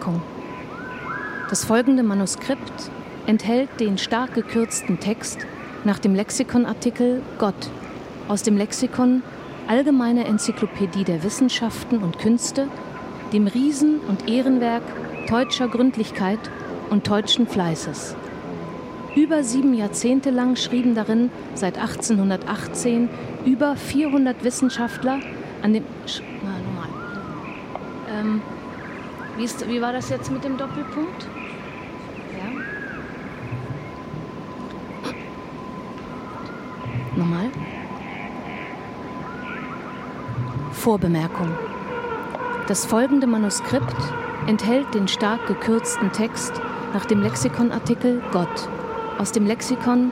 Vorbemerkung. Das folgende Manuskript enthält den stark gekürzten Text nach dem Lexikonartikel Gott aus dem Lexikon Allgemeine Enzyklopädie der Wissenschaften und Künste, dem Riesen- und Ehrenwerk deutscher Gründlichkeit und deutschen Fleißes. Über sieben Jahrzehnte lang schrieben darin seit 1818 über 400 Wissenschaftler an dem. Na, normal. Ähm, wie, ist, wie war das jetzt mit dem Doppelpunkt? Ja. Nochmal. Vorbemerkung. Das folgende Manuskript enthält den stark gekürzten Text nach dem Lexikonartikel Gott aus dem Lexikon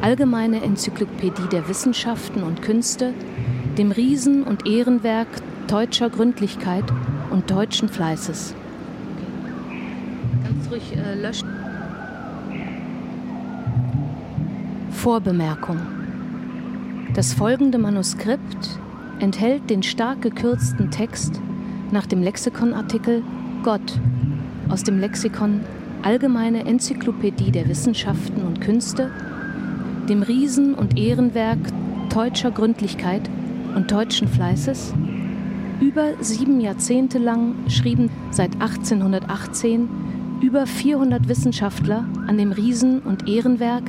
Allgemeine Enzyklopädie der Wissenschaften und Künste, dem Riesen- und Ehrenwerk deutscher Gründlichkeit und deutschen Fleißes ruhig äh, löschen. Vorbemerkung. Das folgende Manuskript enthält den stark gekürzten Text nach dem Lexikonartikel Gott aus dem Lexikon Allgemeine Enzyklopädie der Wissenschaften und Künste, dem Riesen- und Ehrenwerk deutscher Gründlichkeit und deutschen Fleißes. Über sieben Jahrzehnte lang schrieben seit 1818 über 400 Wissenschaftler an dem Riesen- und Ehrenwerk,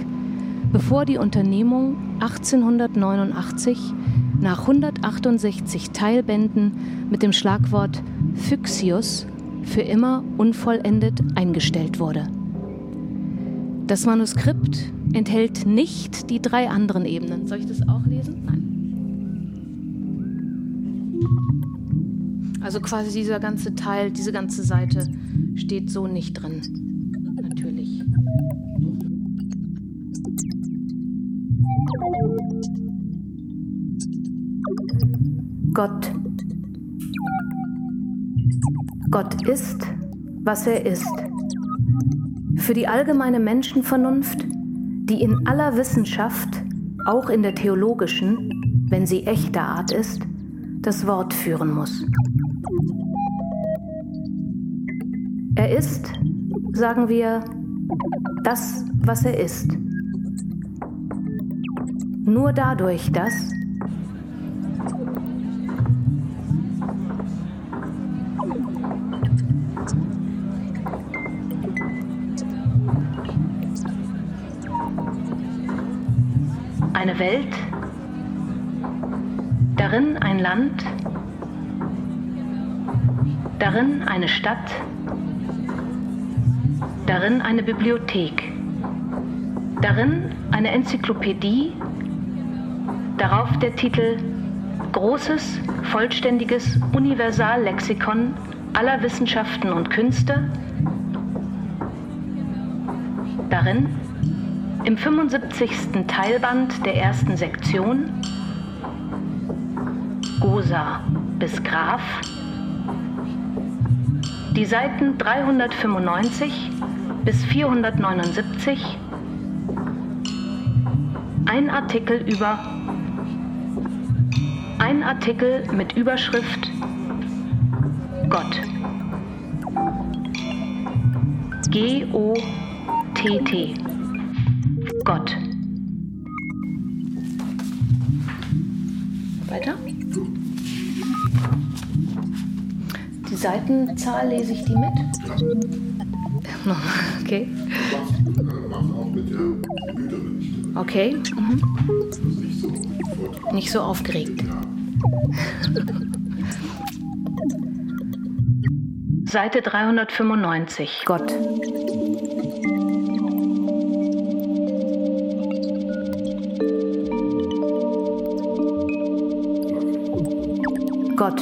bevor die Unternehmung 1889 nach 168 Teilbänden mit dem Schlagwort Phyxius für immer unvollendet eingestellt wurde. Das Manuskript enthält nicht die drei anderen Ebenen. Soll ich das auch lesen? Nein. Also quasi dieser ganze Teil, diese ganze Seite steht so nicht drin. Natürlich. Gott. Gott ist, was er ist. Für die allgemeine Menschenvernunft, die in aller Wissenschaft, auch in der theologischen, wenn sie echter Art ist, das Wort führen muss. Ist, sagen wir, das, was er ist. Nur dadurch, dass eine Welt, darin ein Land, darin eine Stadt, darin eine Bibliothek, darin eine Enzyklopädie, darauf der Titel Großes, vollständiges Universallexikon aller Wissenschaften und Künste, darin im 75. Teilband der ersten Sektion. Gosa bis Graf. Die Seiten 395 bis 479 ein Artikel über ein Artikel mit Überschrift Gott. G-O-T-T. Gott. Weiter. Die Seitenzahl lese ich die mit? Ja. okay. Okay. Mhm. Nicht so aufgeregt. Seite 395. Gott. Gott.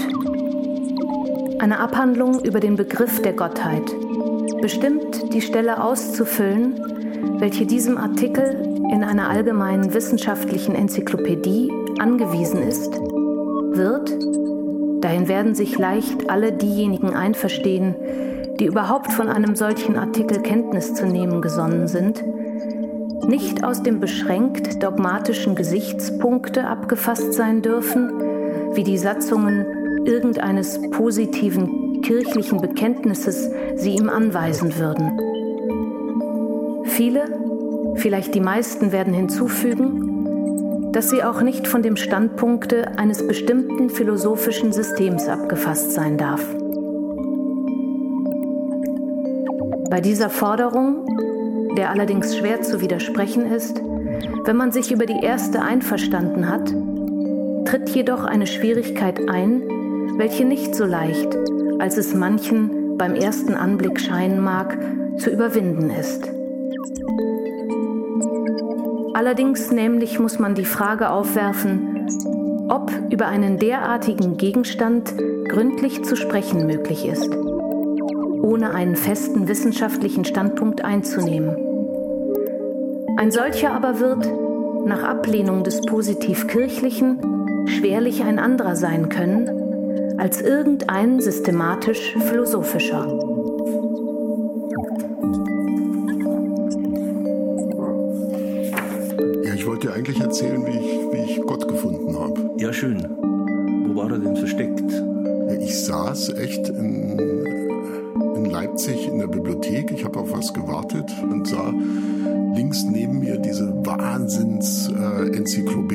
Eine Abhandlung über den Begriff der Gottheit. Bestimmt die Stelle auszufüllen, welche diesem Artikel in einer allgemeinen wissenschaftlichen Enzyklopädie angewiesen ist, wird, dahin werden sich leicht alle diejenigen einverstehen, die überhaupt von einem solchen Artikel Kenntnis zu nehmen gesonnen sind, nicht aus dem beschränkt dogmatischen Gesichtspunkte abgefasst sein dürfen, wie die Satzungen irgendeines positiven kirchlichen Bekenntnisses sie ihm anweisen würden. Viele, vielleicht die meisten werden hinzufügen, dass sie auch nicht von dem Standpunkte eines bestimmten philosophischen Systems abgefasst sein darf. Bei dieser Forderung, der allerdings schwer zu widersprechen ist, wenn man sich über die erste einverstanden hat, tritt jedoch eine Schwierigkeit ein, welche nicht so leicht, als es manchen beim ersten Anblick scheinen mag, zu überwinden ist. Allerdings nämlich muss man die Frage aufwerfen, ob über einen derartigen Gegenstand gründlich zu sprechen möglich ist, ohne einen festen wissenschaftlichen Standpunkt einzunehmen. Ein solcher aber wird, nach Ablehnung des positiv kirchlichen, schwerlich ein anderer sein können als irgendein systematisch philosophischer. Ja, ich wollte eigentlich erzählen, wie ich, wie ich Gott gefunden habe. Ja, schön. Wo war er denn versteckt? Ja, ich saß echt in, in Leipzig in der Bibliothek. Ich habe auf was gewartet und sah links neben mir diese Wahnsinns-Enzyklopädie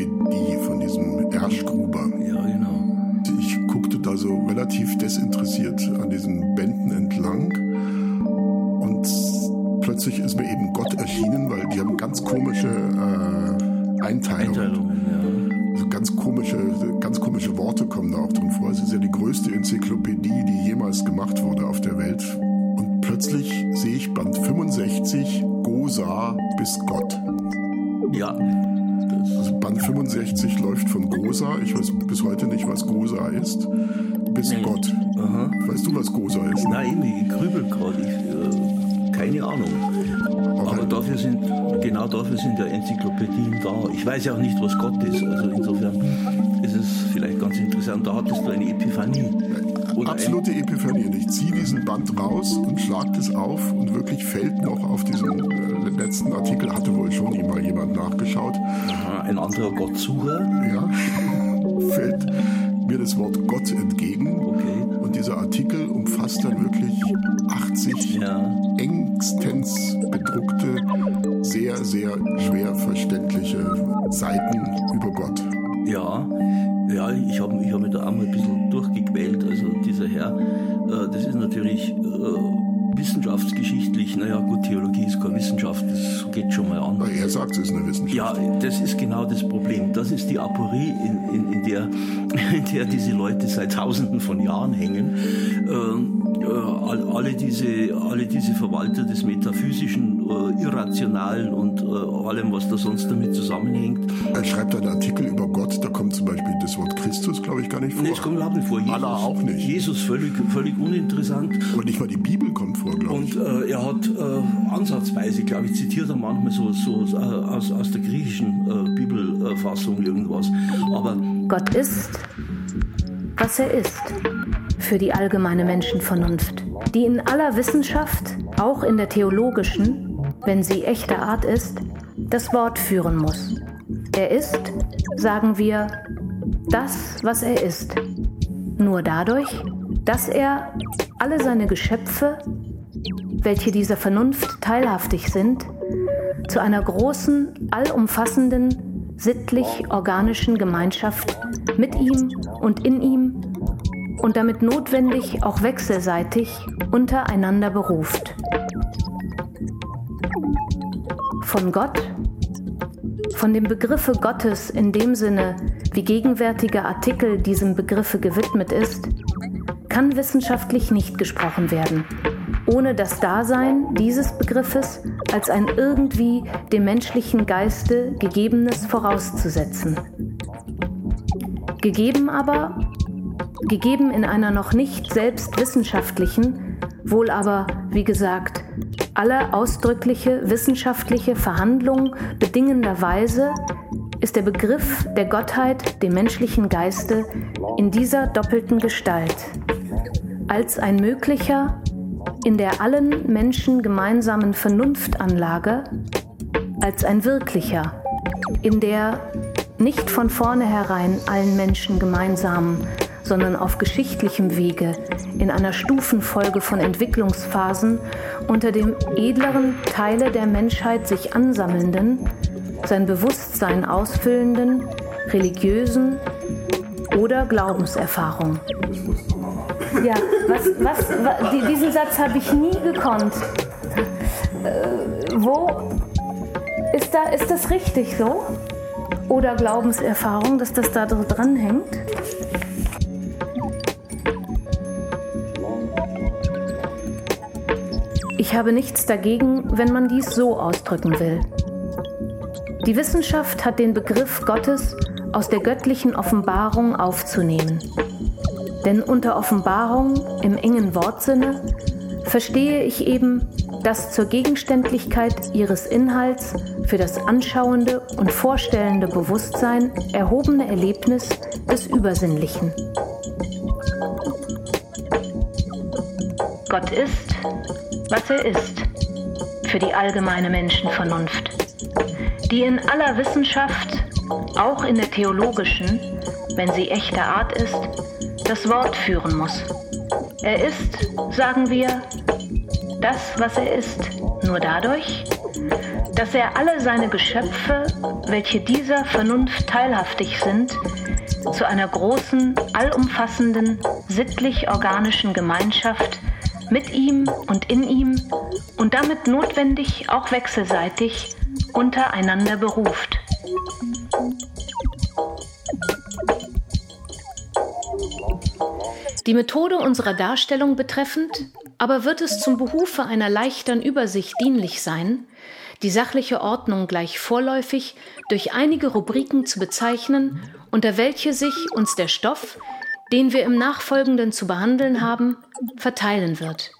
Was Gosa ist? Nein, ich grübel gerade. Äh, keine Ahnung. Aber, Aber dafür sind, genau dafür sind ja Enzyklopädien da. Ich weiß ja auch nicht, was Gott ist. Also insofern ist es vielleicht ganz interessant. Da hattest du eine Epiphanie. Oder Absolute Epiphanie. Und ich ziehe diesen Band raus und schlage das auf und wirklich fällt noch auf diesen äh, letzten Artikel, hatte wohl schon mal jemand nachgeschaut. Aha, ein anderer Gottsucher? Ja, fällt mir das Wort Gott entgegen. Okay. Und dieser Artikel umfasst dann wirklich 80 ja. engstens bedruckte, sehr, sehr schwer verständliche Seiten über Gott. Ja, ja, ich habe ich hab mich da auch mal ein bisschen durchgequält. Also dieser Herr, äh, das ist natürlich äh, wissenschaftsgeschichtlich, naja gut, Theologie ist keine Wissenschaft, das geht schon mal an. Er sagt, es ist eine Wissenschaft. Ja, das ist genau das Problem. Das ist die Aporie, in, in, in, der, in der diese Leute seit tausenden von Jahren hängen. Ähm, äh, alle, diese, alle diese Verwalter des Metaphysischen, äh, Irrationalen und äh, allem, was da sonst damit zusammenhängt. Er schreibt einen Artikel über Gott, da kommt zum Beispiel das Wort Christus, glaube ich, gar nicht vor. Nee, es kommt überhaupt nicht vor. Jesus, Allah auch nicht. Jesus völlig, völlig uninteressant. Und nicht mal die Bibel kommt vor, glaube ich. Und äh, er hat äh, ansatzweise, glaube ich, zitiert er manchmal so, so äh, aus, aus der griechischen äh, Bibelfassung irgendwas. Aber Gott ist, was er ist für die allgemeine Menschenvernunft, die in aller Wissenschaft, auch in der theologischen, wenn sie echter Art ist, das Wort führen muss. Er ist, sagen wir, das, was er ist. Nur dadurch, dass er alle seine Geschöpfe welche dieser Vernunft teilhaftig sind, zu einer großen, allumfassenden, sittlich-organischen Gemeinschaft mit ihm und in ihm und damit notwendig auch wechselseitig untereinander beruft. Von Gott, von dem Begriffe Gottes in dem Sinne, wie gegenwärtiger Artikel diesem Begriffe gewidmet ist, kann wissenschaftlich nicht gesprochen werden, ohne das Dasein dieses Begriffes als ein irgendwie dem menschlichen Geiste gegebenes vorauszusetzen. Gegeben aber, gegeben in einer noch nicht selbst wissenschaftlichen, wohl aber, wie gesagt, alle ausdrückliche wissenschaftliche Verhandlung bedingender Weise ist der Begriff der Gottheit dem menschlichen Geiste in dieser doppelten Gestalt als ein möglicher, in der allen Menschen gemeinsamen Vernunftanlage, als ein wirklicher, in der nicht von vornherein allen Menschen gemeinsam, sondern auf geschichtlichem Wege in einer Stufenfolge von Entwicklungsphasen unter dem edleren Teile der Menschheit sich ansammelnden, sein Bewusstsein ausfüllenden, religiösen oder Glaubenserfahrung. Ja, was, was, was diesen Satz habe ich nie gekonnt. Äh, wo ist, da, ist das richtig so? Oder Glaubenserfahrung, dass das da dran Ich habe nichts dagegen, wenn man dies so ausdrücken will. Die Wissenschaft hat den Begriff Gottes aus der göttlichen Offenbarung aufzunehmen. Denn unter Offenbarung im engen Wortsinne verstehe ich eben das zur Gegenständlichkeit ihres Inhalts für das anschauende und vorstellende Bewusstsein erhobene Erlebnis des Übersinnlichen. Gott ist, was er ist, für die allgemeine Menschenvernunft, die in aller Wissenschaft, auch in der theologischen, wenn sie echter Art ist, das Wort führen muss. Er ist, sagen wir, das, was er ist, nur dadurch, dass er alle seine Geschöpfe, welche dieser Vernunft teilhaftig sind, zu einer großen, allumfassenden, sittlich-organischen Gemeinschaft mit ihm und in ihm und damit notwendig auch wechselseitig untereinander beruft. Die Methode unserer Darstellung betreffend aber wird es zum Behufe einer leichteren Übersicht dienlich sein, die sachliche Ordnung gleich vorläufig durch einige Rubriken zu bezeichnen, unter welche sich uns der Stoff, den wir im Nachfolgenden zu behandeln haben, verteilen wird.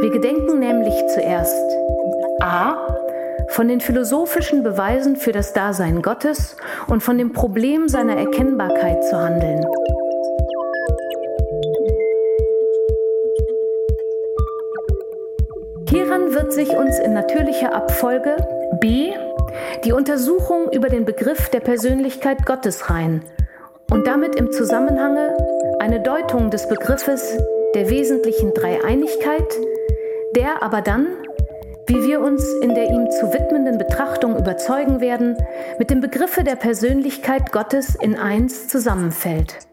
Wir gedenken nämlich zuerst a. von den philosophischen Beweisen für das Dasein Gottes und von dem Problem seiner Erkennbarkeit zu handeln. Natürlicher Abfolge b. die Untersuchung über den Begriff der Persönlichkeit Gottes rein und damit im Zusammenhange eine Deutung des Begriffes der wesentlichen Dreieinigkeit der aber dann, wie wir uns in der ihm zu widmenden Betrachtung überzeugen werden, mit dem Begriffe der Persönlichkeit Gottes in eins zusammenfällt.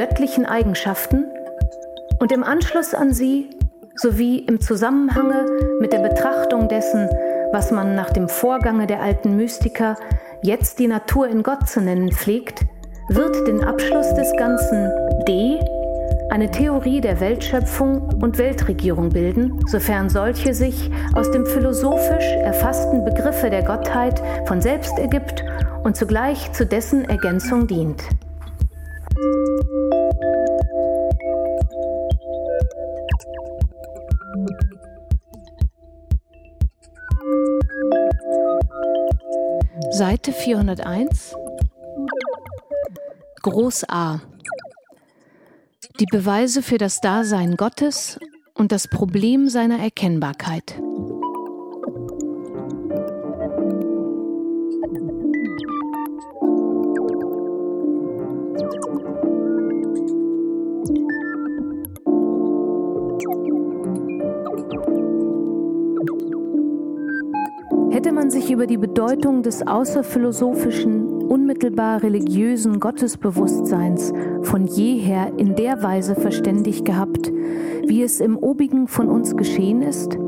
Göttlichen Eigenschaften und im Anschluss an sie sowie im Zusammenhange mit der Betrachtung dessen, was man nach dem Vorgange der alten Mystiker jetzt die Natur in Gott zu nennen pflegt, wird den Abschluss des Ganzen D, eine Theorie der Weltschöpfung und Weltregierung bilden, sofern solche sich aus dem philosophisch erfassten Begriffe der Gottheit von selbst ergibt und zugleich zu dessen Ergänzung dient. Seite 401 Groß A Die Beweise für das Dasein Gottes und das Problem seiner Erkennbarkeit. Über die Bedeutung des außerphilosophischen, unmittelbar religiösen Gottesbewusstseins von jeher in der Weise verständigt gehabt, wie es im obigen von uns geschehen ist,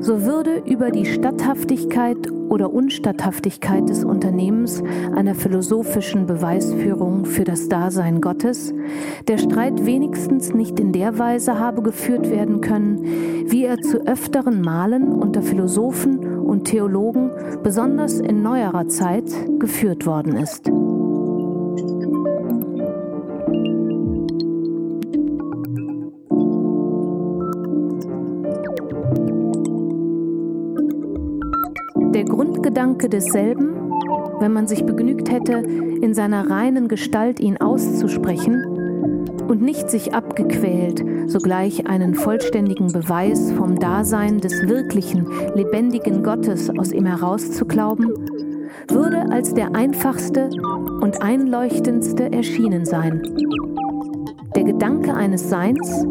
so würde über die Statthaftigkeit oder Unstatthaftigkeit des Unternehmens einer philosophischen Beweisführung für das Dasein Gottes der Streit wenigstens nicht in der Weise habe geführt werden können, wie er zu öfteren Malen unter Philosophen und Theologen, besonders in neuerer Zeit, geführt worden ist. Der Grundgedanke desselben, wenn man sich begnügt hätte, in seiner reinen Gestalt ihn auszusprechen und nicht sich abgequält, sogleich einen vollständigen Beweis vom Dasein des wirklichen, lebendigen Gottes aus ihm herauszuklauben, würde als der einfachste und einleuchtendste erschienen sein. Der Gedanke eines Seins,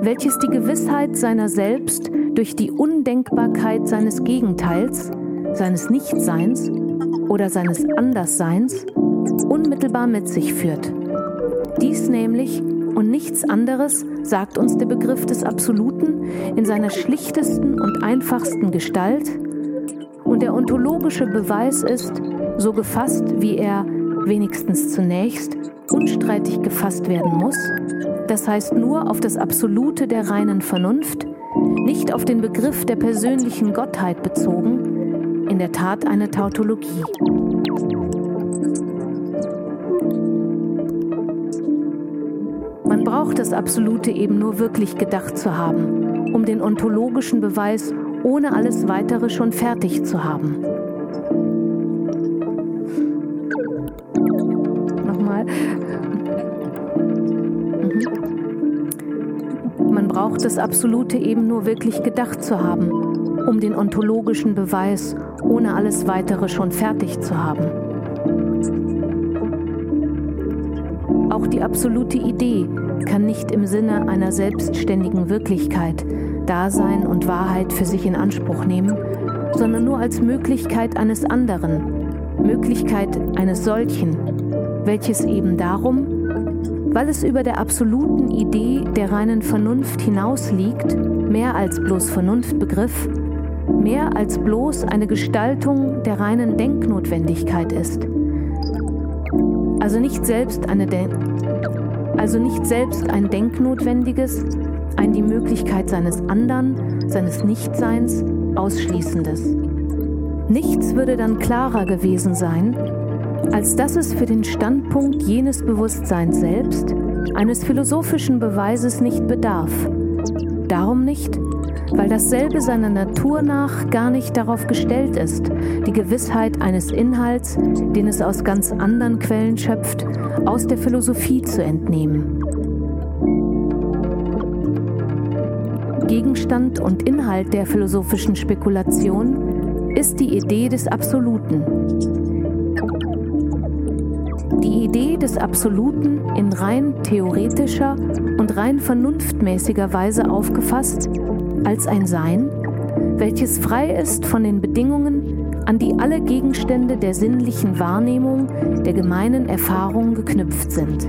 welches die Gewissheit seiner selbst durch die Undenkbarkeit seines Gegenteils, seines Nichtseins oder seines Andersseins unmittelbar mit sich führt. Dies nämlich und nichts anderes sagt uns der Begriff des Absoluten in seiner schlichtesten und einfachsten Gestalt, und der ontologische Beweis ist, so gefasst, wie er wenigstens zunächst unstreitig gefasst werden muss, das heißt nur auf das Absolute der reinen Vernunft, nicht auf den Begriff der persönlichen Gottheit bezogen, in der Tat eine Tautologie. Braucht das Absolute eben nur wirklich gedacht zu haben, um den ontologischen Beweis ohne alles Weitere schon fertig zu haben. Nochmal. Man braucht das Absolute eben nur wirklich gedacht zu haben, um den ontologischen Beweis ohne alles Weitere schon fertig zu haben. Auch die absolute Idee kann nicht im Sinne einer selbstständigen Wirklichkeit Dasein und Wahrheit für sich in Anspruch nehmen, sondern nur als Möglichkeit eines anderen, Möglichkeit eines solchen, welches eben darum, weil es über der absoluten Idee der reinen Vernunft hinausliegt, mehr als bloß Vernunftbegriff, mehr als bloß eine Gestaltung der reinen Denknotwendigkeit ist. Also nicht selbst eine Den also nicht selbst ein denknotwendiges, ein die Möglichkeit seines Andern, seines Nichtseins ausschließendes. Nichts würde dann klarer gewesen sein, als dass es für den Standpunkt jenes Bewusstseins selbst eines philosophischen Beweises nicht bedarf. Darum nicht, weil dasselbe seiner Natur nach gar nicht darauf gestellt ist, die Gewissheit eines Inhalts, den es aus ganz anderen Quellen schöpft, aus der Philosophie zu entnehmen. Gegenstand und Inhalt der philosophischen Spekulation ist die Idee des Absoluten. Die Idee des Absoluten in rein theoretischer und rein vernunftmäßiger Weise aufgefasst als ein Sein, welches frei ist von den Bedingungen, an die alle Gegenstände der sinnlichen Wahrnehmung, der gemeinen Erfahrung geknüpft sind.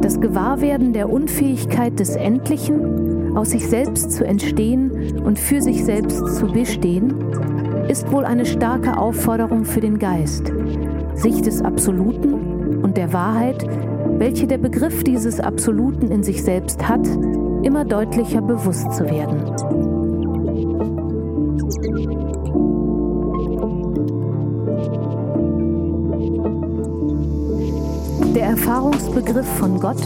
Das Gewahrwerden der Unfähigkeit des Endlichen, aus sich selbst zu entstehen und für sich selbst zu bestehen, ist wohl eine starke Aufforderung für den Geist, sich des Absoluten und der Wahrheit, welche der Begriff dieses Absoluten in sich selbst hat, immer deutlicher bewusst zu werden. Der Erfahrungsbegriff von Gott,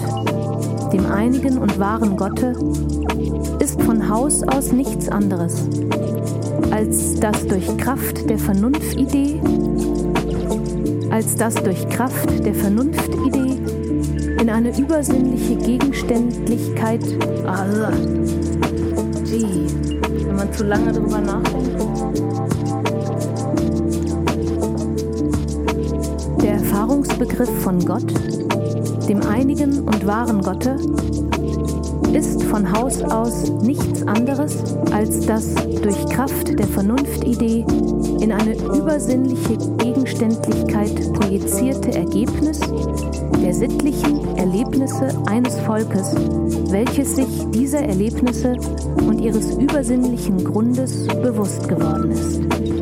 dem einigen und wahren Gotte, ist von Haus aus nichts anderes als das durch Kraft der Vernunftidee, als das durch Kraft der Vernunftidee in eine übersinnliche Gegenständlichkeit, also, gee, wenn man zu lange darüber nachdenkt. Der Erfahrungsbegriff von Gott, dem einigen und wahren Gotte, ist von Haus aus nichts anderes als das durch Kraft der Vernunftidee in eine übersinnliche Gegenständlichkeit projizierte Ergebnis der sittlichen Erlebnisse eines Volkes, welches sich dieser Erlebnisse und ihres übersinnlichen Grundes bewusst geworden ist.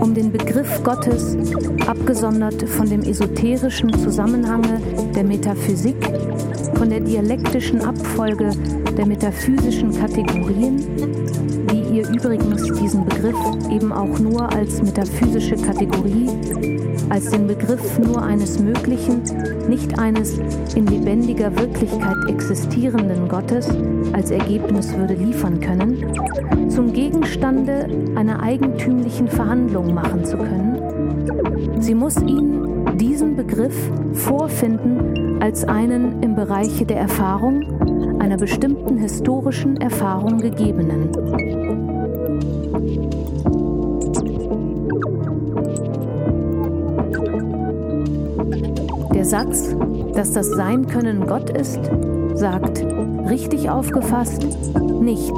um den Begriff Gottes, abgesondert von dem esoterischen Zusammenhange der Metaphysik, von der dialektischen Abfolge der metaphysischen Kategorien, die ihr übrigens diesen Begriff eben auch nur als metaphysische Kategorie, als den Begriff nur eines möglichen, nicht eines in lebendiger Wirklichkeit existierenden Gottes, als Ergebnis würde liefern können, zum Gegenstande einer eigentümlichen Verhandlung machen zu können. Sie muss ihn, diesen Begriff, vorfinden als einen im Bereiche der Erfahrung, einer bestimmten historischen Erfahrung gegebenen. Der Satz, dass das Sein-Können Gott ist, sagt, richtig aufgefasst, nicht,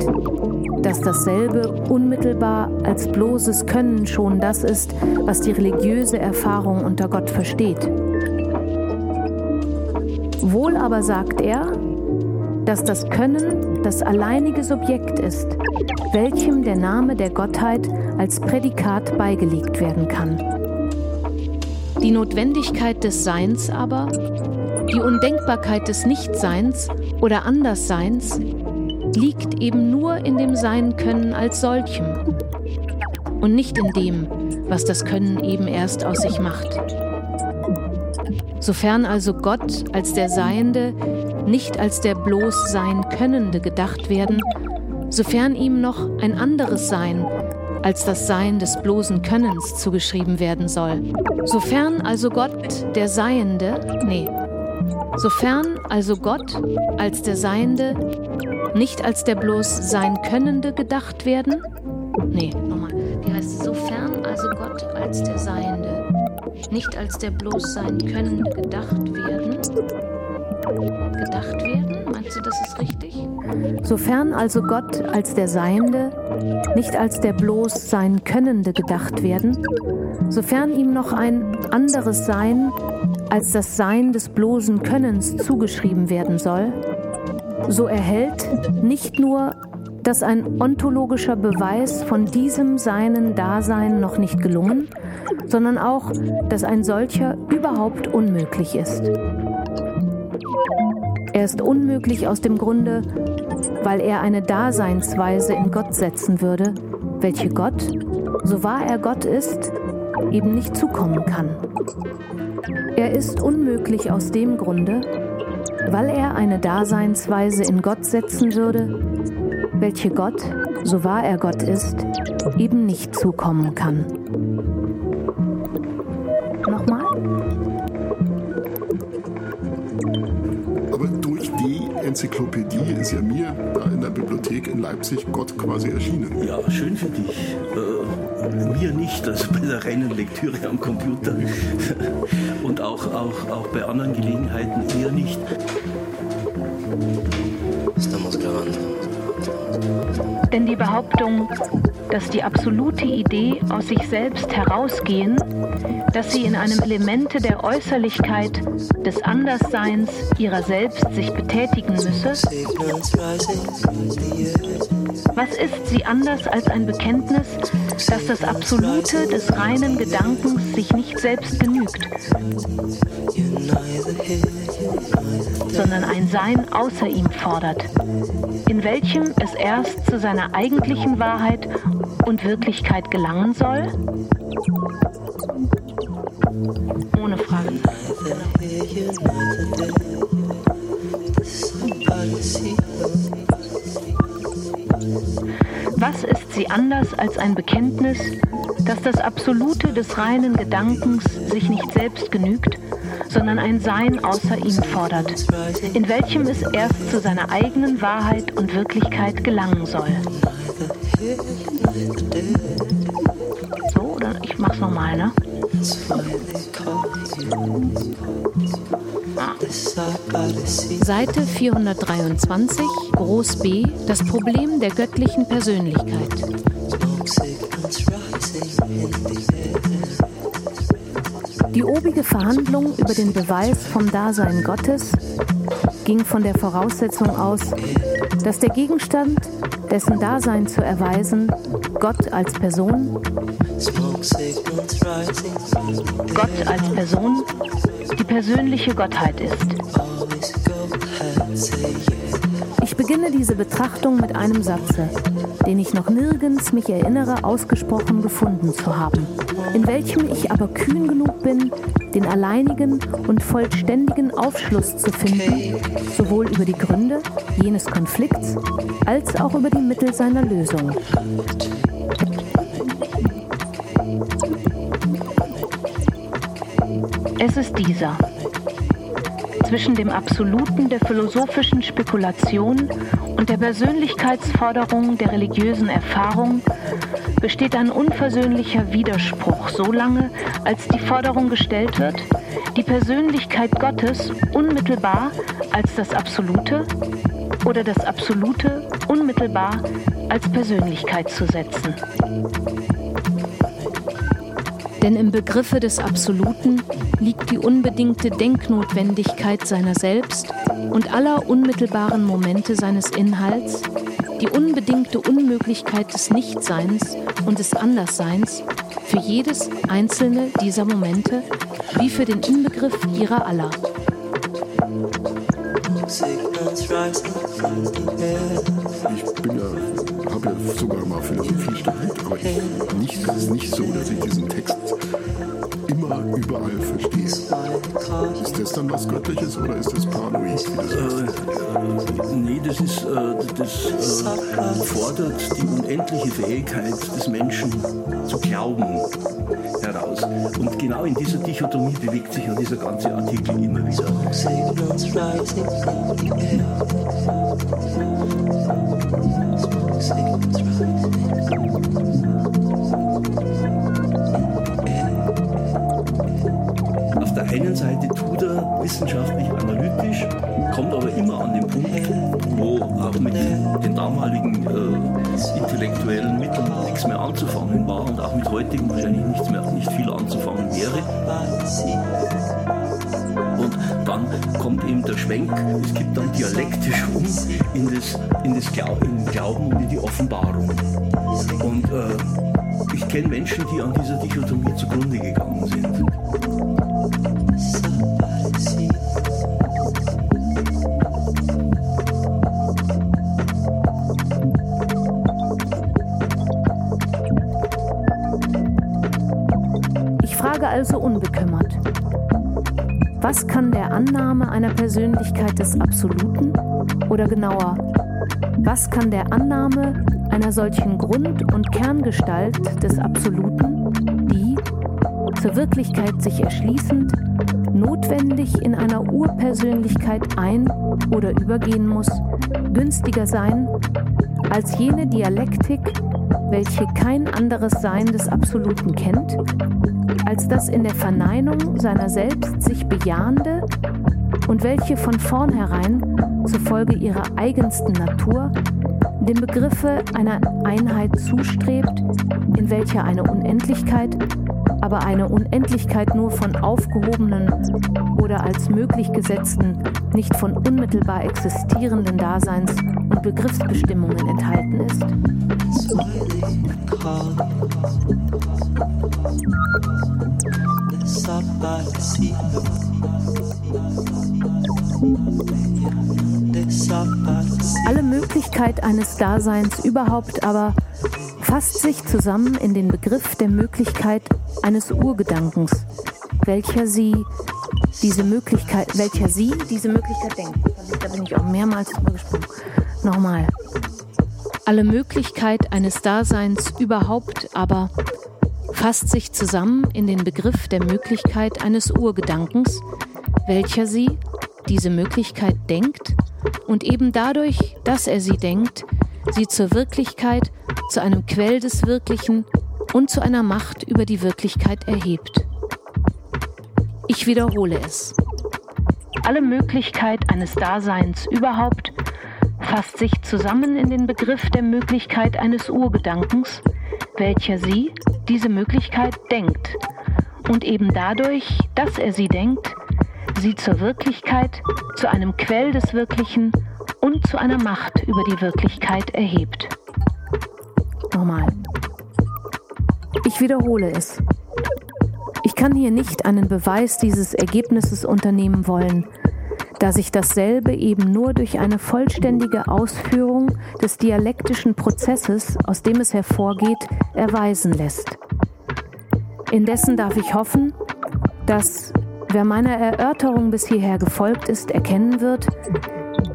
dass dasselbe unmittelbar als bloßes Können schon das ist, was die religiöse Erfahrung unter Gott versteht. Wohl aber sagt er, dass das Können das alleinige Subjekt ist, welchem der Name der Gottheit als Prädikat beigelegt werden kann. Die Notwendigkeit des Seins aber die Undenkbarkeit des Nichtseins oder Andersseins liegt eben nur in dem Sein-Können als solchem und nicht in dem, was das Können eben erst aus sich macht. Sofern also Gott als der Seiende nicht als der bloß Sein Könnende gedacht werden, sofern ihm noch ein anderes Sein als das Sein des bloßen Könnens zugeschrieben werden soll. Sofern also Gott der Seiende, nee, Sofern also Gott als der Seiende nicht als der bloß Sein Könnende gedacht werden? Nee, nochmal. Wie heißt es? Sofern also Gott als der Seiende nicht als der bloß Sein Könnende gedacht werden? Gedacht werden? Meinst du, das ist richtig? Sofern also Gott als der Seiende nicht als der bloß Sein Könnende gedacht werden, sofern ihm noch ein anderes Sein als das Sein des bloßen Könnens zugeschrieben werden soll, so erhält nicht nur, dass ein ontologischer Beweis von diesem seinen Dasein noch nicht gelungen, sondern auch, dass ein solcher überhaupt unmöglich ist. Er ist unmöglich aus dem Grunde, weil er eine Daseinsweise in Gott setzen würde, welche Gott, so wahr er Gott ist, eben nicht zukommen kann. Er ist unmöglich aus dem Grunde, weil er eine Daseinsweise in Gott setzen würde, welche Gott, so wahr er Gott ist, eben nicht zukommen kann. Nochmal? Aber durch die Enzyklopädie ist ja mir da in der Bibliothek in Leipzig Gott quasi erschienen. Ja, schön für dich. Mir nicht, also bei der reinen Lektüre am Computer. Und auch, auch, auch bei anderen Gelegenheiten eher nicht. Denn die Behauptung, dass die absolute Idee aus sich selbst herausgehen, dass sie in einem Elemente der Äußerlichkeit, des Andersseins ihrer selbst sich betätigen müsse, was ist sie anders als ein Bekenntnis, dass das Absolute des reinen Gedankens sich nicht selbst genügt, sondern ein Sein außer ihm fordert, in welchem es erst zu seiner eigentlichen Wahrheit und Wirklichkeit gelangen soll? Ohne Fragezeichen. Was ist sie anders als ein Bekenntnis, dass das Absolute des reinen Gedankens sich nicht selbst genügt, sondern ein Sein außer ihm fordert, in welchem es erst zu seiner eigenen Wahrheit und Wirklichkeit gelangen soll? So, oder ich mach's nochmal, ne? That's why they call you. Seite 423, Groß B, das Problem der göttlichen Persönlichkeit. Die obige Verhandlung über den Beweis vom Dasein Gottes ging von der Voraussetzung aus, dass der Gegenstand, dessen Dasein zu erweisen, Gott als Person. Gott als Person, die persönliche Gottheit ist. Ich beginne diese Betrachtung mit einem Satze, den ich noch nirgends mich erinnere, ausgesprochen gefunden zu haben, in welchem ich aber kühn genug bin, den alleinigen und vollständigen Aufschluss zu finden, sowohl über die Gründe jenes Konflikts als auch über die Mittel seiner Lösung. Es ist dieser. Zwischen dem Absoluten der philosophischen Spekulation und der Persönlichkeitsforderung der religiösen Erfahrung besteht ein unversöhnlicher Widerspruch, solange als die Forderung gestellt wird, die Persönlichkeit Gottes unmittelbar als das Absolute oder das Absolute unmittelbar als Persönlichkeit zu setzen. Denn im Begriffe des Absoluten liegt die unbedingte Denknotwendigkeit seiner selbst und aller unmittelbaren Momente seines Inhalts, die unbedingte Unmöglichkeit des Nichtseins und des Andersseins für jedes einzelne dieser Momente wie für den Inbegriff ihrer aller. Ich bin ja, habe ja sogar mal Philosophie studiert, aber ich, nicht, es ist nicht so, dass ich diesen Text überall you. Ist das dann was Göttliches oder ist das paranoid, sagst? Äh, nee, das ist, äh, das äh, fordert die unendliche Fähigkeit des Menschen zu glauben heraus. Und genau in dieser Dichotomie bewegt sich ja dieser ganze Artikel immer wieder. Einen Seite tut er wissenschaftlich analytisch, kommt aber immer an den Punkt, wo auch mit den damaligen äh, intellektuellen Mitteln nichts mehr anzufangen war und auch mit heutigen wahrscheinlich nichts mehr, nicht viel anzufangen wäre. Und dann kommt eben der Schwenk, es gibt dann dialektisch um in, das, in, das Glau in den Glauben und in die Offenbarung. Und äh, ich kenne Menschen, die an dieser Dichotomie zugrunde gegangen sind. Was kann der Annahme einer Persönlichkeit des Absoluten? Oder genauer, was kann der Annahme einer solchen Grund- und Kerngestalt des Absoluten, die, zur Wirklichkeit sich erschließend, notwendig in einer Urpersönlichkeit ein- oder übergehen muss, günstiger sein als jene Dialektik, welche kein anderes Sein des Absoluten kennt, als das in der Verneinung seiner selbst sich bejahende und welche von vornherein zufolge ihrer eigensten Natur dem Begriffe einer Einheit zustrebt, in welcher eine Unendlichkeit, aber eine Unendlichkeit nur von aufgehobenen oder als möglich gesetzten, nicht von unmittelbar existierenden Daseins- und Begriffsbestimmungen enthalten ist? Alle Möglichkeit eines Daseins überhaupt aber fasst sich zusammen in den Begriff der Möglichkeit eines Urgedankens, welcher sie diese Möglichkeit, welcher sie diese Möglichkeit denkt. Da bin ich auch mehrmals drüber gesprungen. Nochmal. Alle Möglichkeit eines Daseins überhaupt aber fasst sich zusammen in den Begriff der Möglichkeit eines Urgedankens, welcher sie, diese Möglichkeit, denkt und eben dadurch, dass er sie denkt, sie zur Wirklichkeit, zu einem Quell des Wirklichen und zu einer Macht über die Wirklichkeit erhebt. Ich wiederhole es. Alle Möglichkeit eines Daseins überhaupt fasst sich zusammen in den Begriff der Möglichkeit eines Urgedankens, welcher sie, diese Möglichkeit, denkt und eben dadurch, dass er sie denkt, sie zur Wirklichkeit, zu einem Quell des Wirklichen und zu einer Macht über die Wirklichkeit erhebt. Nochmal. Ich wiederhole es. Ich kann hier nicht einen Beweis dieses Ergebnisses unternehmen wollen, da sich dasselbe eben nur durch eine vollständige Ausführung des dialektischen Prozesses, aus dem es hervorgeht, erweisen lässt. Indessen darf ich hoffen, dass, wer meiner Erörterung bis hierher gefolgt ist, erkennen wird,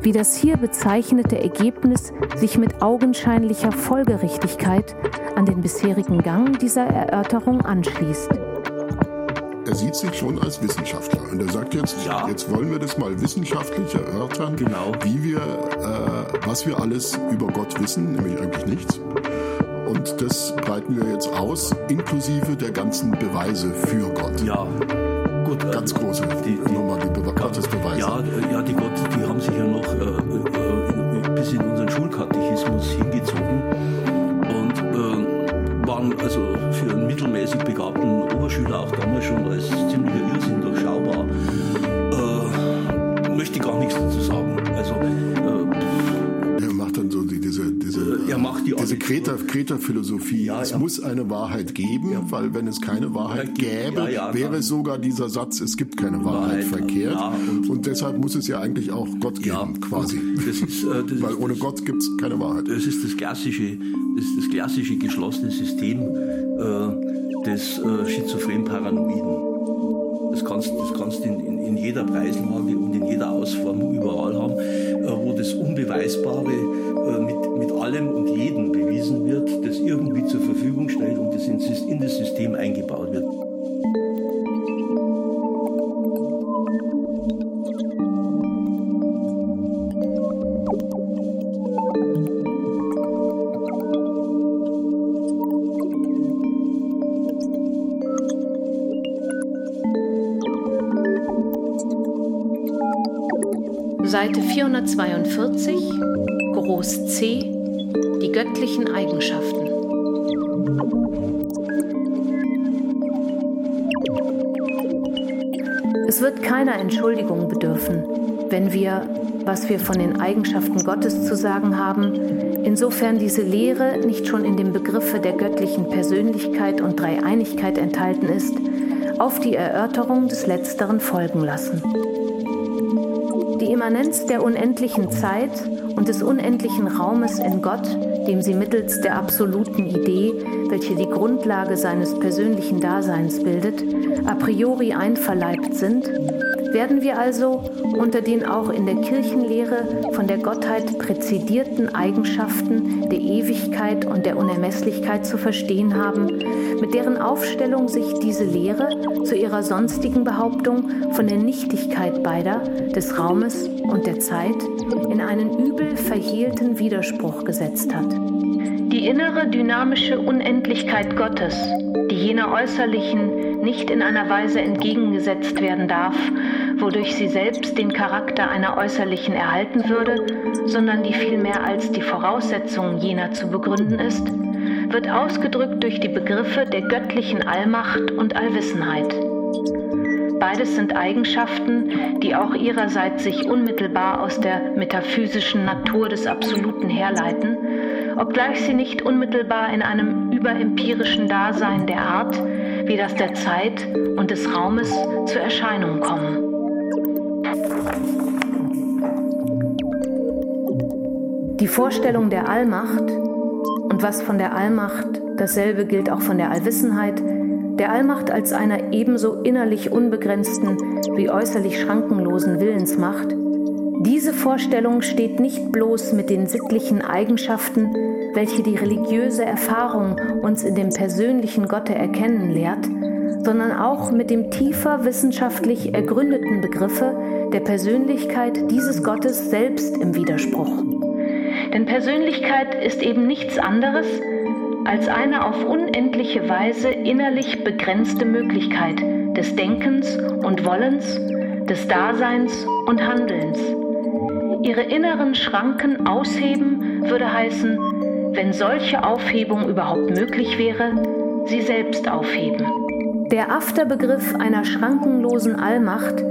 wie das hier bezeichnete Ergebnis sich mit augenscheinlicher Folgerichtigkeit an den bisherigen Gang dieser Erörterung anschließt. Er sieht sich schon als Wissenschaftler und er sagt jetzt, Ja. jetzt wollen wir das mal wissenschaftlich erörtern, Genau. wie wir, äh, was wir alles über Gott wissen, nämlich eigentlich nichts. Und das breiten wir jetzt aus, inklusive der ganzen Beweise für Gott. Ja, gut. äh, Ganz große die, die, Nochmal die Be Gottesbeweise. Ja, äh, ja, die Gott, die haben sich ja noch äh, äh, bis in unseren Schulkatechismus hingezogen und äh, waren also für einen mittelmäßig begabten Oberschüler auch damals schon als ziemlicher Irrsinn durchschaubar. Äh, möchte gar nichts dazu sagen. Also äh, Er macht dann so die, diese, diese, er macht die diese alle- Kreta, Kreta-Philosophie. Ja, es ja. muss eine Wahrheit geben, weil wenn es keine Wahrheit Ja, gäbe, ja, ja, wäre sogar dieser Satz, es gibt keine Wahrheit, Wahrheit, verkehrt. ja, und, und- deshalb muss es ja eigentlich auch Gott geben, Ja, quasi. das ist, äh, das weil ohne Gott gibt es keine Wahrheit. Das ist das klassische, das, ist das klassische geschlossene System äh, des äh, schizophren Paranoiden. Das kannst, das kannst in, in, in jeder Preislage und in jeder Ausformung überall haben, äh, wo das Unbeweisbare äh, mit, mit allem und jedem bewiesen wird, das irgendwie zur Verfügung stellt und das in, in das System eingebaut wird. 442, Groß C, die göttlichen Eigenschaften. Es wird keiner Entschuldigung bedürfen, wenn wir, was wir von den Eigenschaften Gottes zu sagen haben, insofern diese Lehre nicht schon in dem Begriffe der göttlichen Persönlichkeit und Dreieinigkeit enthalten ist, auf die Erörterung des Letzteren folgen lassen. Immanenz der unendlichen Zeit und des unendlichen Raumes in Gott, dem sie mittels der absoluten Idee, welche die Grundlage seines persönlichen Daseins bildet, a priori einverleibt sind, werden wir also unter den auch in der Kirchenlehre von der Gottheit präzidierten Eigenschaften der Ewigkeit und der Unermesslichkeit zu verstehen haben, mit deren Aufstellung sich diese Lehre zu ihrer sonstigen Behauptung von der Nichtigkeit beider, des Raumes und der Zeit, in einen übel verhehlten Widerspruch gesetzt hat. Die innere dynamische Unendlichkeit Gottes, die jener äußerlichen nicht in einer Weise entgegengesetzt werden darf, wodurch sie selbst den Charakter einer äußerlichen erhalten würde, sondern die vielmehr als die Voraussetzung jener zu begründen ist, wird ausgedrückt durch die Begriffe der göttlichen Allmacht und Allwissenheit. Beides sind Eigenschaften, die auch ihrerseits sich unmittelbar aus der metaphysischen Natur des Absoluten herleiten, obgleich sie nicht unmittelbar in einem überempirischen Dasein der Art, wie das der Zeit und des Raumes zur Erscheinung kommen. Die Vorstellung der Allmacht und was von der Allmacht, dasselbe gilt auch von der Allwissenheit, der Allmacht als einer ebenso innerlich unbegrenzten wie äußerlich schrankenlosen Willensmacht, diese Vorstellung steht nicht bloß mit den sittlichen Eigenschaften, welche die religiöse Erfahrung uns in dem persönlichen Gotte erkennen lehrt, sondern auch mit dem tiefer wissenschaftlich ergründeten Begriffe der Persönlichkeit dieses Gottes selbst im Widerspruch. Denn Persönlichkeit ist eben nichts anderes als eine auf unendliche Weise innerlich begrenzte Möglichkeit des Denkens und Wollens, des Daseins und Handelns. Ihre inneren Schranken ausheben würde heißen, wenn solche Aufhebung überhaupt möglich wäre, sie selbst aufheben. Der Afterbegriff einer schrankenlosen Allmacht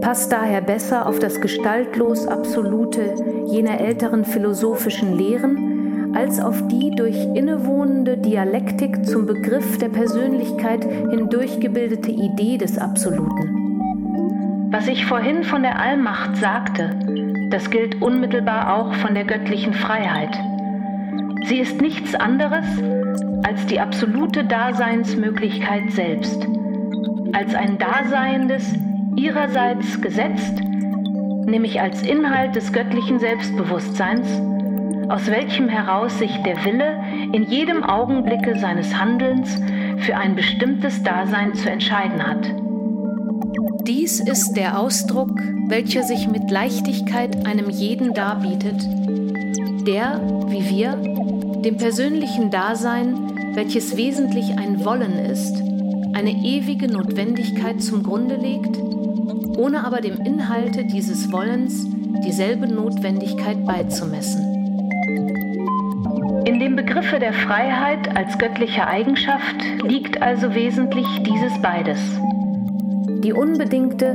passt daher besser auf das gestaltlos Absolute jener älteren philosophischen Lehren als auf die durch innewohnende Dialektik zum Begriff der Persönlichkeit hindurchgebildete Idee des Absoluten. Was ich vorhin von der Allmacht sagte, das gilt unmittelbar auch von der göttlichen Freiheit. Sie ist nichts anderes als die absolute Daseinsmöglichkeit selbst, als ein Daseiendes ihrerseits gesetzt, nämlich als Inhalt des göttlichen Selbstbewusstseins, aus welchem heraus sich der Wille in jedem Augenblicke seines Handelns für ein bestimmtes Dasein zu entscheiden hat. Dies ist der Ausdruck, welcher sich mit Leichtigkeit einem jeden darbietet, der, wie wir, dem persönlichen Dasein, welches wesentlich ein Wollen ist, eine ewige Notwendigkeit zum Grunde legt, ohne aber dem Inhalte dieses Wollens dieselbe Notwendigkeit beizumessen. In dem Begriffe der Freiheit als göttliche Eigenschaft liegt also wesentlich dieses beides. Die unbedingte,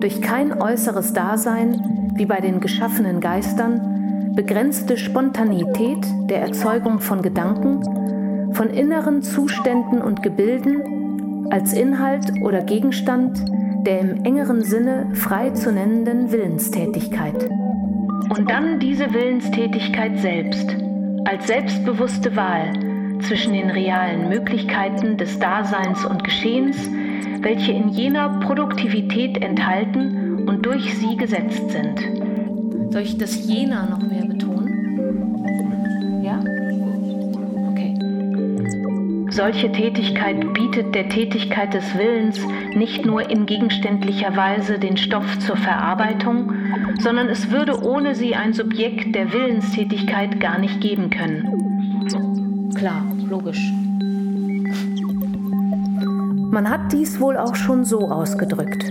durch kein äußeres Dasein, wie bei den geschaffenen Geistern, begrenzte Spontanität der Erzeugung von Gedanken, von inneren Zuständen und Gebilden als Inhalt oder Gegenstand der im engeren Sinne frei zu nennenden Willenstätigkeit. Und dann diese Willenstätigkeit selbst, als selbstbewusste Wahl zwischen den realen Möglichkeiten des Daseins und Geschehens, welche in jener Produktivität enthalten und durch sie gesetzt sind. Soll ich das Jena noch mehr betonen? Ja? Okay. Solche Tätigkeit bietet der Tätigkeit des Willens nicht nur in gegenständlicher Weise den Stoff zur Verarbeitung, sondern es würde ohne sie ein Subjekt der Willenstätigkeit gar nicht geben können. Klar, logisch. Man hat dies wohl auch schon so ausgedrückt.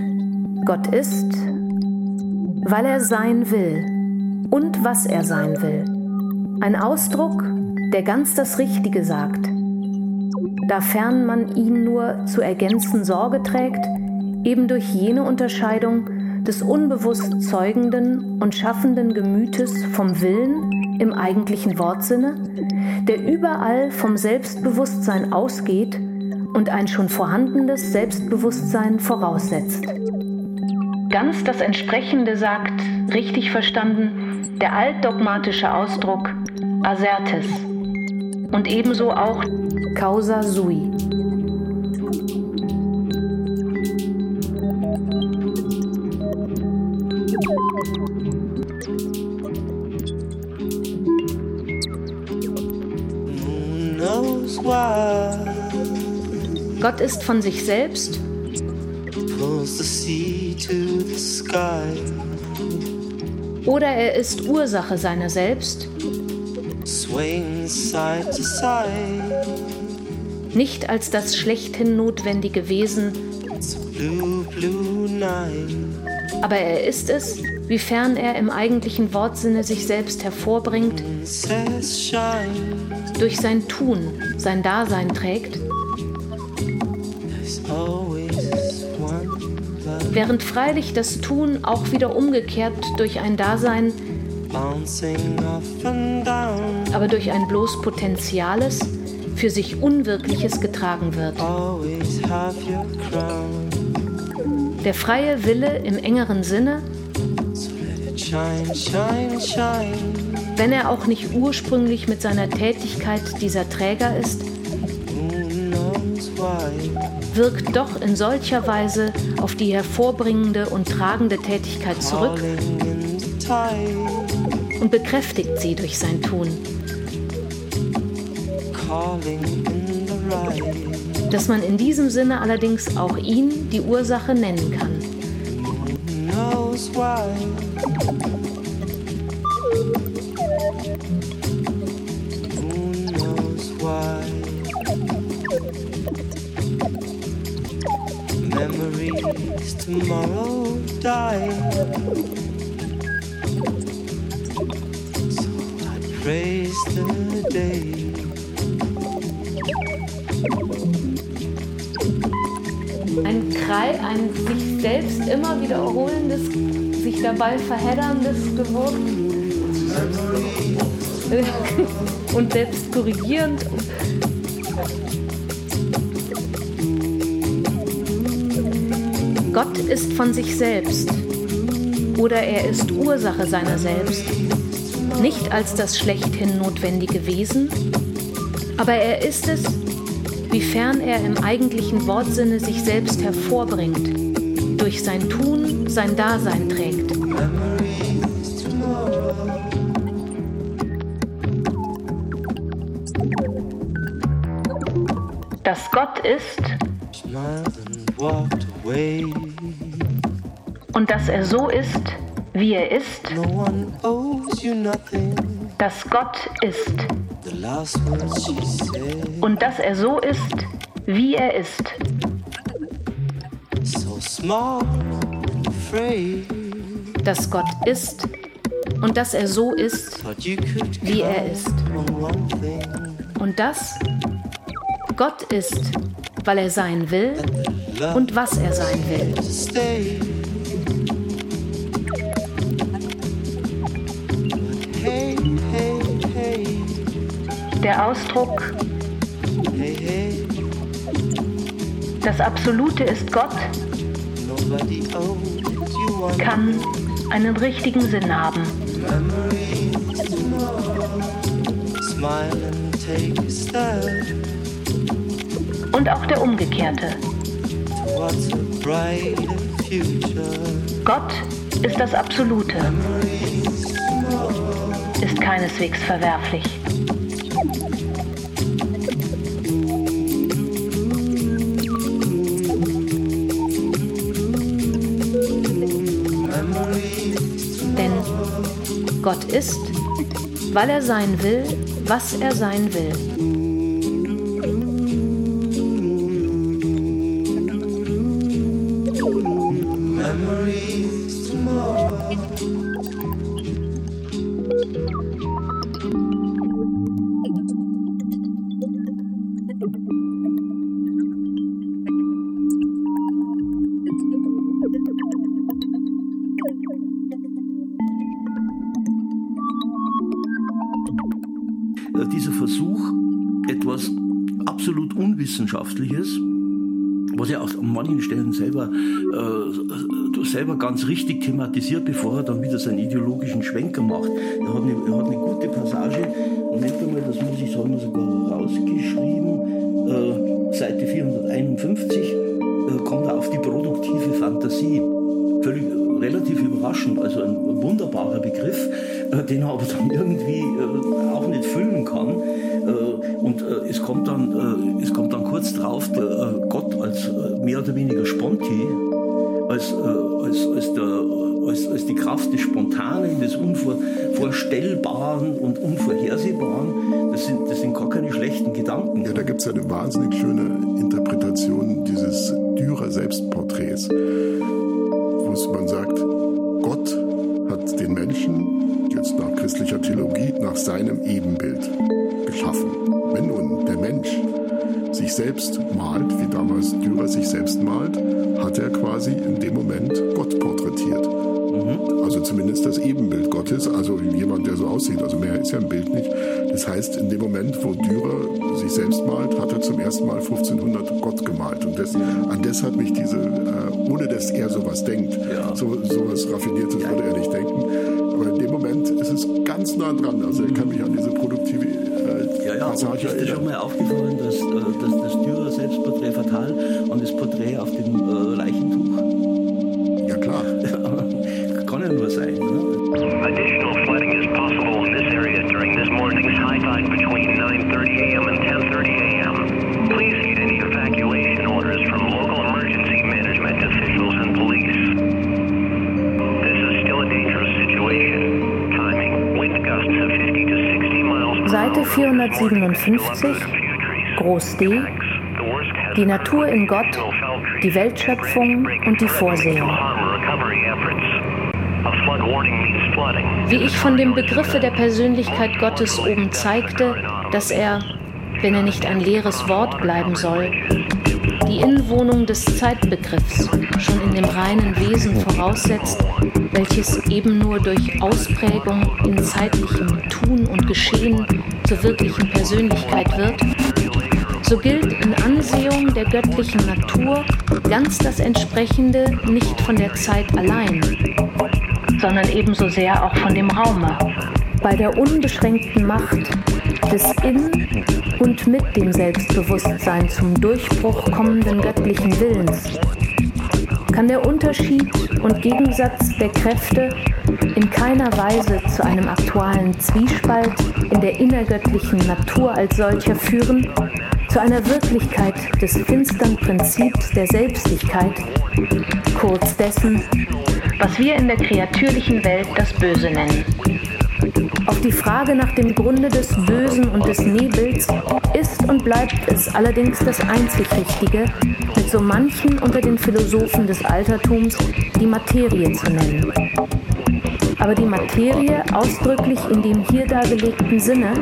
Gott ist, weil er sein will und was er sein will. Ein Ausdruck, der ganz das Richtige sagt. Dafern man ihn nur zu ergänzen Sorge trägt, eben durch jene Unterscheidung des unbewusst zeugenden und schaffenden Gemütes vom Willen im eigentlichen Wortsinne, der überall vom Selbstbewusstsein ausgeht und ein schon vorhandenes Selbstbewusstsein voraussetzt. Ganz das Entsprechende sagt, richtig verstanden, der altdogmatische Ausdruck Asertes und ebenso auch Causa sui. Gott ist von sich selbst oder er ist Ursache seiner selbst. Nicht als das schlechthin notwendige Wesen, aber er ist es, wiefern er im eigentlichen Wortsinne sich selbst hervorbringt, durch sein Tun sein Dasein trägt während freilich das Tun auch wieder umgekehrt durch ein Dasein, aber durch ein bloß Potenziales, für sich Unwirkliches getragen wird. Der freie Wille im engeren Sinne, wenn er auch nicht ursprünglich mit seiner Tätigkeit dieser Träger ist, wirkt doch in solcher Weise auf die hervorbringende und tragende Tätigkeit zurück und bekräftigt sie durch sein Tun. Dass man in diesem Sinne allerdings auch ihn die Ursache nennen kann. Tomorrow die. So I praise the day. Ein Krei, ein sich selbst immer wiederholendes, sich dabei verhedderndes Gewürg und selbst korrigierend. Gott ist von sich selbst. Oder er ist Ursache seiner selbst, nicht als das schlechthin notwendige Wesen, aber er ist es, wiefern er im eigentlichen Wortsinne sich selbst hervorbringt, durch sein Tun sein Dasein trägt. Dass Gott ist, und dass er so ist, wie er ist, dass Gott ist. Und dass er so ist, wie er ist. Dass Gott ist und dass er so ist, wie er ist. Und dass Gott ist, weil er sein will und was er sein will. Der Ausdruck Das Absolute ist Gott kann einen richtigen Sinn haben. Und auch der umgekehrte. Gott ist das Absolute, ist keineswegs verwerflich. Denn Gott ist, weil er sein will, was er sein will. Selber ganz richtig thematisiert, bevor er dann wieder seinen ideologischen Schwenker macht. Er hat eine, er hat eine gute Passage, Moment einmal, das muss ich sagen, sogar rausgeschrieben. äh, Seite 451, äh, kommt er auf die produktive Fantasie. Völlig relativ überraschend, also ein wunderbarer Begriff, äh, den er aber dann irgendwie äh, auch nicht füllen kann. Äh, und äh, es, kommt dann, es kommt dann kurz drauf der Gott als mehr oder weniger Sponti, als, als, als der als, als die Kraft des Spontanen, des Unvorstellbaren und Unvorhersehbaren. Das sind, das sind gar keine schlechten Gedanken. Ja, da gibt es eine wahnsinnig schöne Interpretation dieses Dürer Selbstporträts, wo man sagt, Gott hat den Menschen jetzt nach christlicher Theologie nach seinem Ebenbild geschaffen. Wenn nun der Mensch sich selbst malt, wie damals Dürer sich selbst malt, hat er quasi in dem Moment Gott porträtiert. Also zumindest das Ebenbild Gottes, also jemand, der so aussieht. Also mehr ist ja ein Bild nicht. Das heißt, in dem Moment, wo Dürer sich selbst malt, hat er zum ersten Mal 1500 Gott gemalt. Und das, an das hat mich diese, äh, ohne dass er sowas denkt, ja. so, sowas Raffiniertes würde er nicht denken. Aber in dem Moment ist es ganz nah dran. Also ich kann mich äh, erinnern. Ist dir schon mal aufgefallen, dass, äh, dass das Dürer Selbstporträt fatal und das Porträt auf dem 457, Groß D. Die Natur in Gott, die Weltschöpfung und die Vorsehung. Wie ich von dem Begriffe der Persönlichkeit Gottes oben zeigte, dass er, wenn er nicht ein leeres Wort bleiben soll, die Inwohnung des Zeitbegriffs schon in dem reinen Wesen voraussetzt, welches eben nur durch Ausprägung in zeitlichem Tun und Geschehen zur wirklichen Persönlichkeit wird, so gilt in Ansehung der göttlichen Natur ganz das Entsprechende nicht von der Zeit allein, sondern ebenso sehr auch von dem Raume. Bei der unbeschränkten Macht des in und mit dem Selbstbewusstsein zum Durchbruch kommenden göttlichen Willens kann der Unterschied und Gegensatz der Kräfte in keiner Weise zu einem aktuellen Zwiespalt in der innergöttlichen Natur als solcher führen, zu einer Wirklichkeit des finstern Prinzips der Selbstlichkeit, kurz dessen, was wir in der kreatürlichen Welt das Böse nennen. Auf die Frage nach dem Grunde des Bösen und des Nebels ist und bleibt es allerdings das einzig Richtige, mit so manchen unter den Philosophen des Altertums die Materie zu nennen. Aber die Materie ausdrücklich in dem hier dargelegten Sinne,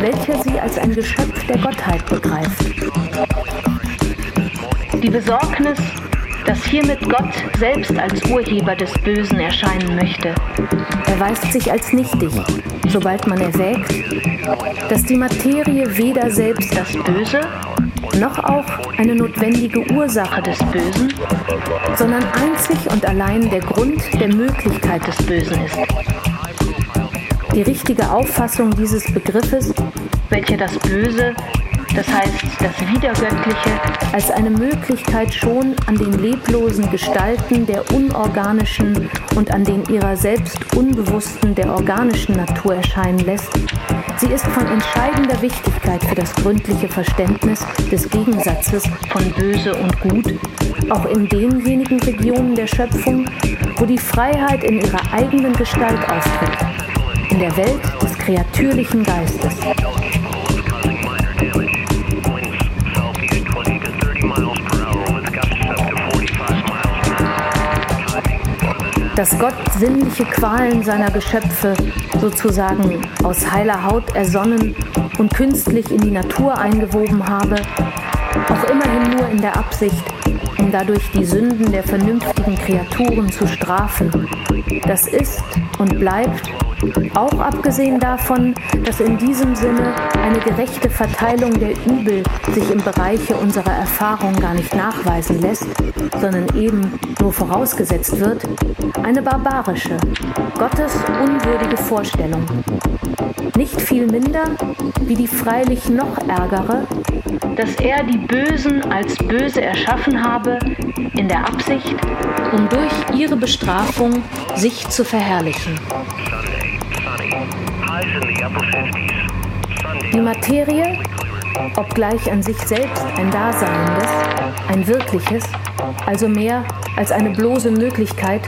welcher sie als ein Geschöpf der Gottheit begreift. Die Besorgnis dass hiermit Gott selbst als Urheber des Bösen erscheinen möchte. Erweist sich als nichtig, sobald man erwägt, dass die Materie weder selbst das Böse noch auch eine notwendige Ursache des Bösen, sondern einzig und allein der Grund der Möglichkeit des Bösen ist. Die richtige Auffassung dieses Begriffes, welche das Böse das heißt das Wiedergöttliche, als eine Möglichkeit schon an den leblosen Gestalten der unorganischen und an den ihrer selbst unbewussten der organischen Natur erscheinen lässt. Sie ist von entscheidender Wichtigkeit für das gründliche Verständnis des Gegensatzes von Böse und Gut, auch in denjenigen Regionen der Schöpfung, wo die Freiheit in ihrer eigenen Gestalt auftritt, in der Welt des kreatürlichen Geistes. Dass Gott sinnliche Qualen seiner Geschöpfe sozusagen aus heiler Haut ersonnen und künstlich in die Natur eingewoben habe, auch immerhin nur in der Absicht, um dadurch die Sünden der vernünftigen Kreaturen zu strafen. Das ist und bleibt Auch abgesehen davon, dass in diesem Sinne eine gerechte Verteilung der Übel sich im Bereiche unserer Erfahrung gar nicht nachweisen lässt, sondern eben nur vorausgesetzt wird, eine barbarische, Gottes unwürdige Vorstellung. Nicht viel minder wie die freilich noch ärgere, dass er die Bösen als böse erschaffen habe, in der Absicht, um durch ihre Bestrafung sich zu verherrlichen. Die Materie, obgleich an sich selbst ein Daseiendes, ein wirkliches, also mehr als eine bloße Möglichkeit,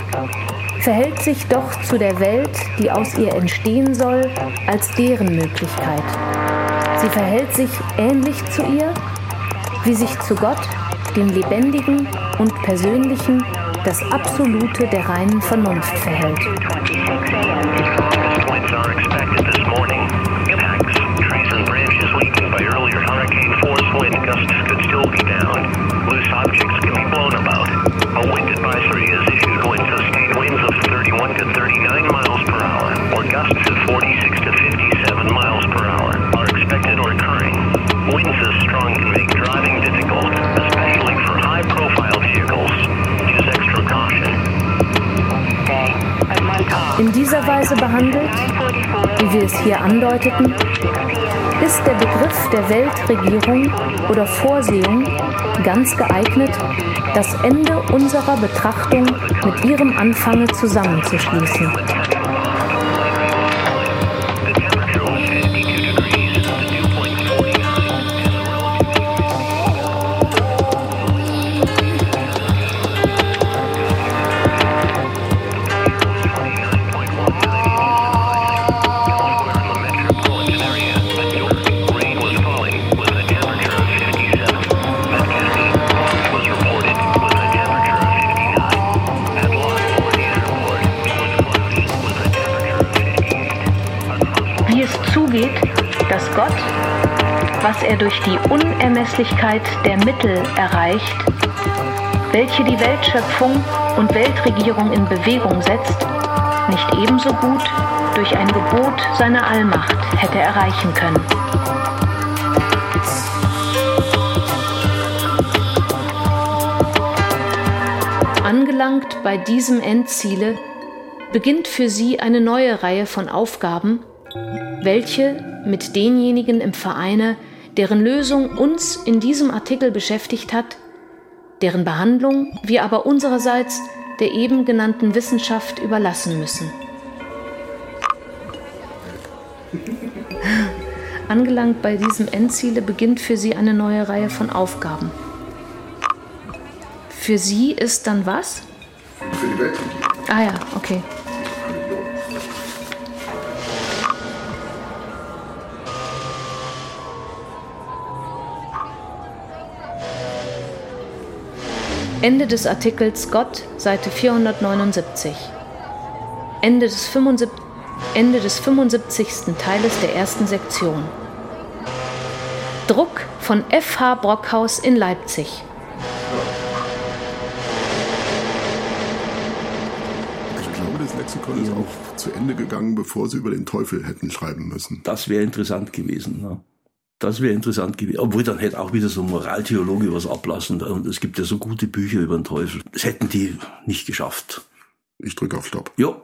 verhält sich doch zu der Welt, die aus ihr entstehen soll, als deren Möglichkeit. Sie verhält sich ähnlich zu ihr, wie sich zu Gott, dem Lebendigen und Persönlichen, das Absolute der reinen Vernunft verhält. known about. A wind advisory is issued when sustained winds of 31 to 39 miles per hour or gusts of 46 to 57 miles per hour are expected or occurring. Winds as strong can make driving difficult, especially for high-profile vehicles. Use extra caution. In dieser Weise behandelt, wie wir es hier andeuteten, ist der Begriff der Weltregierung oder Vorsehung ganz geeignet, das Ende unserer Betrachtung mit ihrem Anfange zusammenzuschließen. Was er durch die Unermesslichkeit der Mittel erreicht, welche die Weltschöpfung und Weltregierung in Bewegung setzt, nicht ebenso gut durch ein Gebot seiner Allmacht hätte erreichen können. Angelangt bei diesem Endziele beginnt für sie eine neue Reihe von Aufgaben, welche mit denjenigen im Vereine deren Lösung uns in diesem Artikel beschäftigt hat, deren Behandlung wir aber unsererseits der eben genannten Wissenschaft überlassen müssen. Angelangt bei diesem Endziele beginnt für sie eine neue Reihe von Aufgaben. Für sie ist dann was? Für die Welt. Ah ja, okay. Ende des Artikels Gott, Seite 479. Ende des, 75, Ende des 75. Teiles der ersten Sektion. Druck von F.H. Brockhaus in Leipzig. Ich glaube, das Lexikon ist auch zu Ende gegangen, bevor sie über den Teufel hätten schreiben müssen. Das wäre interessant gewesen. Ne? Das wäre interessant gewesen. Obwohl dann hätte auch wieder so ein Moraltheologe was ablassen. Und es gibt ja so gute Bücher über den Teufel. Das hätten die nicht geschafft. Ich drücke auf Stopp. Ja.